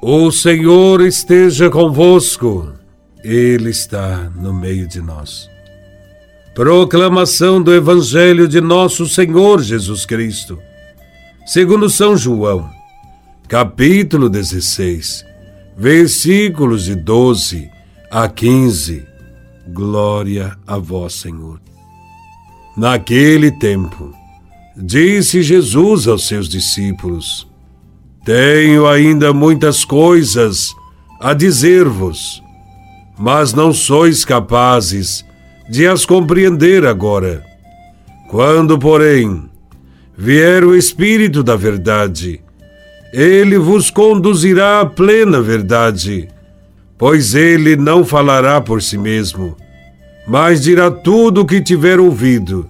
O Senhor esteja convosco, Ele está no meio de nós. Proclamação do Evangelho de Nosso Senhor Jesus Cristo, segundo São João, capítulo 16, versículos de 12 a 15. Glória a Vós, Senhor. Naquele tempo, disse Jesus aos seus discípulos: tenho ainda muitas coisas a dizer-vos, mas não sois capazes de as compreender agora. Quando, porém, vier o Espírito da Verdade, ele vos conduzirá à plena verdade, pois ele não falará por si mesmo, mas dirá tudo o que tiver ouvido,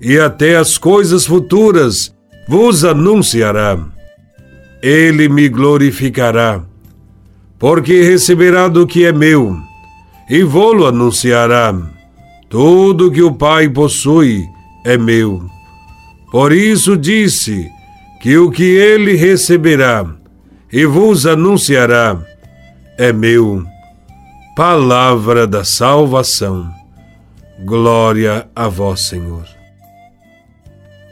e até as coisas futuras vos anunciará ele me glorificará, porque receberá do que é meu, e vou-lo anunciará. Tudo que o Pai possui é meu. Por isso disse que o que ele receberá e vos anunciará é meu. Palavra da salvação. Glória a vós, Senhor.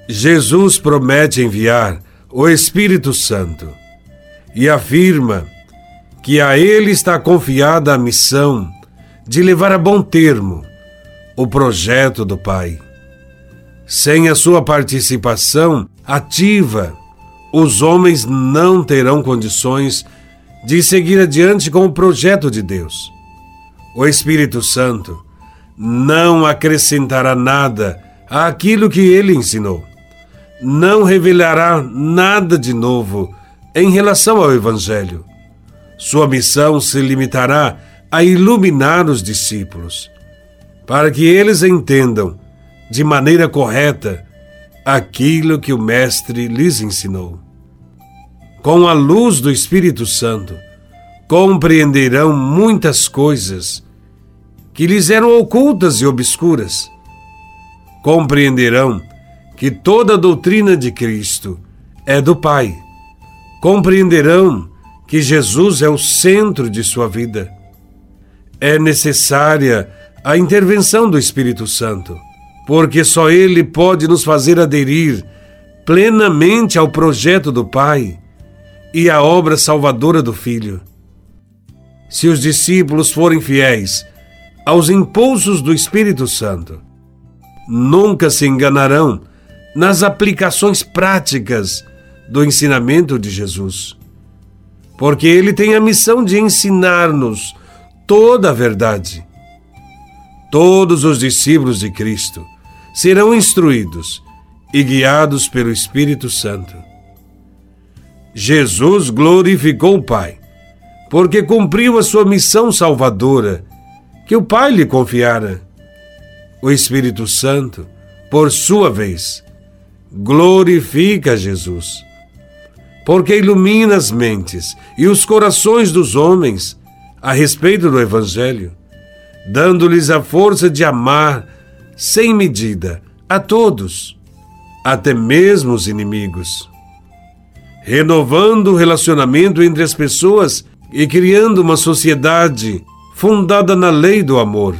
Jesus promete enviar o Espírito Santo e afirma que a ele está confiada a missão de levar a bom termo o projeto do Pai. Sem a sua participação ativa, os homens não terão condições de seguir adiante com o projeto de Deus. O Espírito Santo não acrescentará nada àquilo que ele ensinou não revelará nada de novo em relação ao Evangelho. Sua missão se limitará a iluminar os discípulos, para que eles entendam de maneira correta aquilo que o Mestre lhes ensinou. Com a luz do Espírito Santo, compreenderão muitas coisas que lhes eram ocultas e obscuras. Compreenderão que toda a doutrina de Cristo é do Pai. Compreenderão que Jesus é o centro de sua vida. É necessária a intervenção do Espírito Santo, porque só Ele pode nos fazer aderir plenamente ao projeto do Pai e à obra salvadora do Filho. Se os discípulos forem fiéis aos impulsos do Espírito Santo, nunca se enganarão nas aplicações práticas do ensinamento de Jesus. Porque ele tem a missão de ensinar-nos toda a verdade. Todos os discípulos de Cristo serão instruídos e guiados pelo Espírito Santo. Jesus glorificou o Pai, porque cumpriu a sua missão salvadora que o Pai lhe confiara. O Espírito Santo, por sua vez, glorifica Jesus. Porque ilumina as mentes e os corações dos homens a respeito do Evangelho, dando-lhes a força de amar sem medida a todos, até mesmo os inimigos. Renovando o relacionamento entre as pessoas e criando uma sociedade fundada na lei do amor.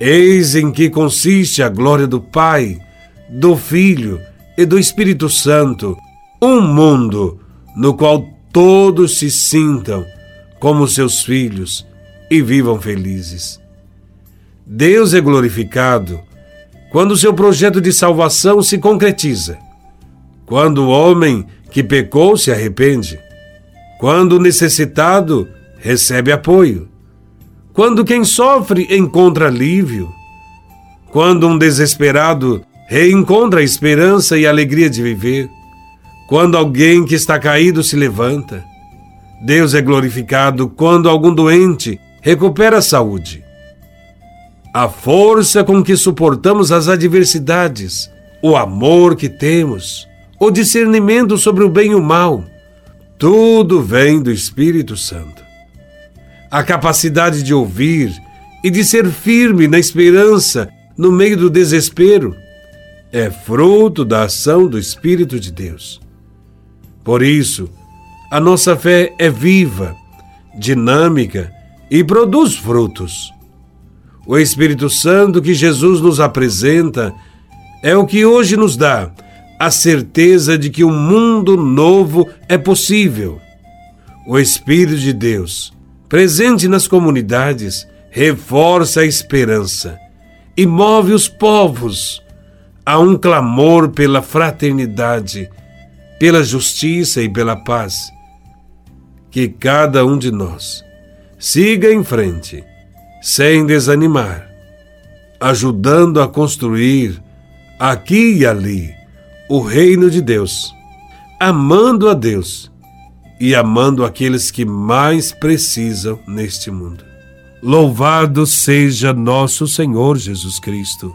Eis em que consiste a glória do Pai, do Filho e do Espírito Santo, um mundo no qual todos se sintam como seus filhos e vivam felizes. Deus é glorificado quando seu projeto de salvação se concretiza, quando o homem que pecou se arrepende, quando o necessitado recebe apoio, quando quem sofre encontra alívio, quando um desesperado reencontra a esperança e a alegria de viver. Quando alguém que está caído se levanta. Deus é glorificado quando algum doente recupera a saúde. A força com que suportamos as adversidades, o amor que temos, o discernimento sobre o bem e o mal, tudo vem do Espírito Santo. A capacidade de ouvir e de ser firme na esperança no meio do desespero é fruto da ação do Espírito de Deus. Por isso, a nossa fé é viva, dinâmica e produz frutos. O Espírito Santo que Jesus nos apresenta é o que hoje nos dá a certeza de que um mundo novo é possível. O Espírito de Deus, presente nas comunidades, reforça a esperança e move os povos a um clamor pela fraternidade, pela justiça e pela paz. Que cada um de nós siga em frente, sem desanimar, ajudando a construir aqui e ali o reino de Deus, amando a Deus e amando aqueles que mais precisam neste mundo. Louvado seja nosso Senhor Jesus Cristo,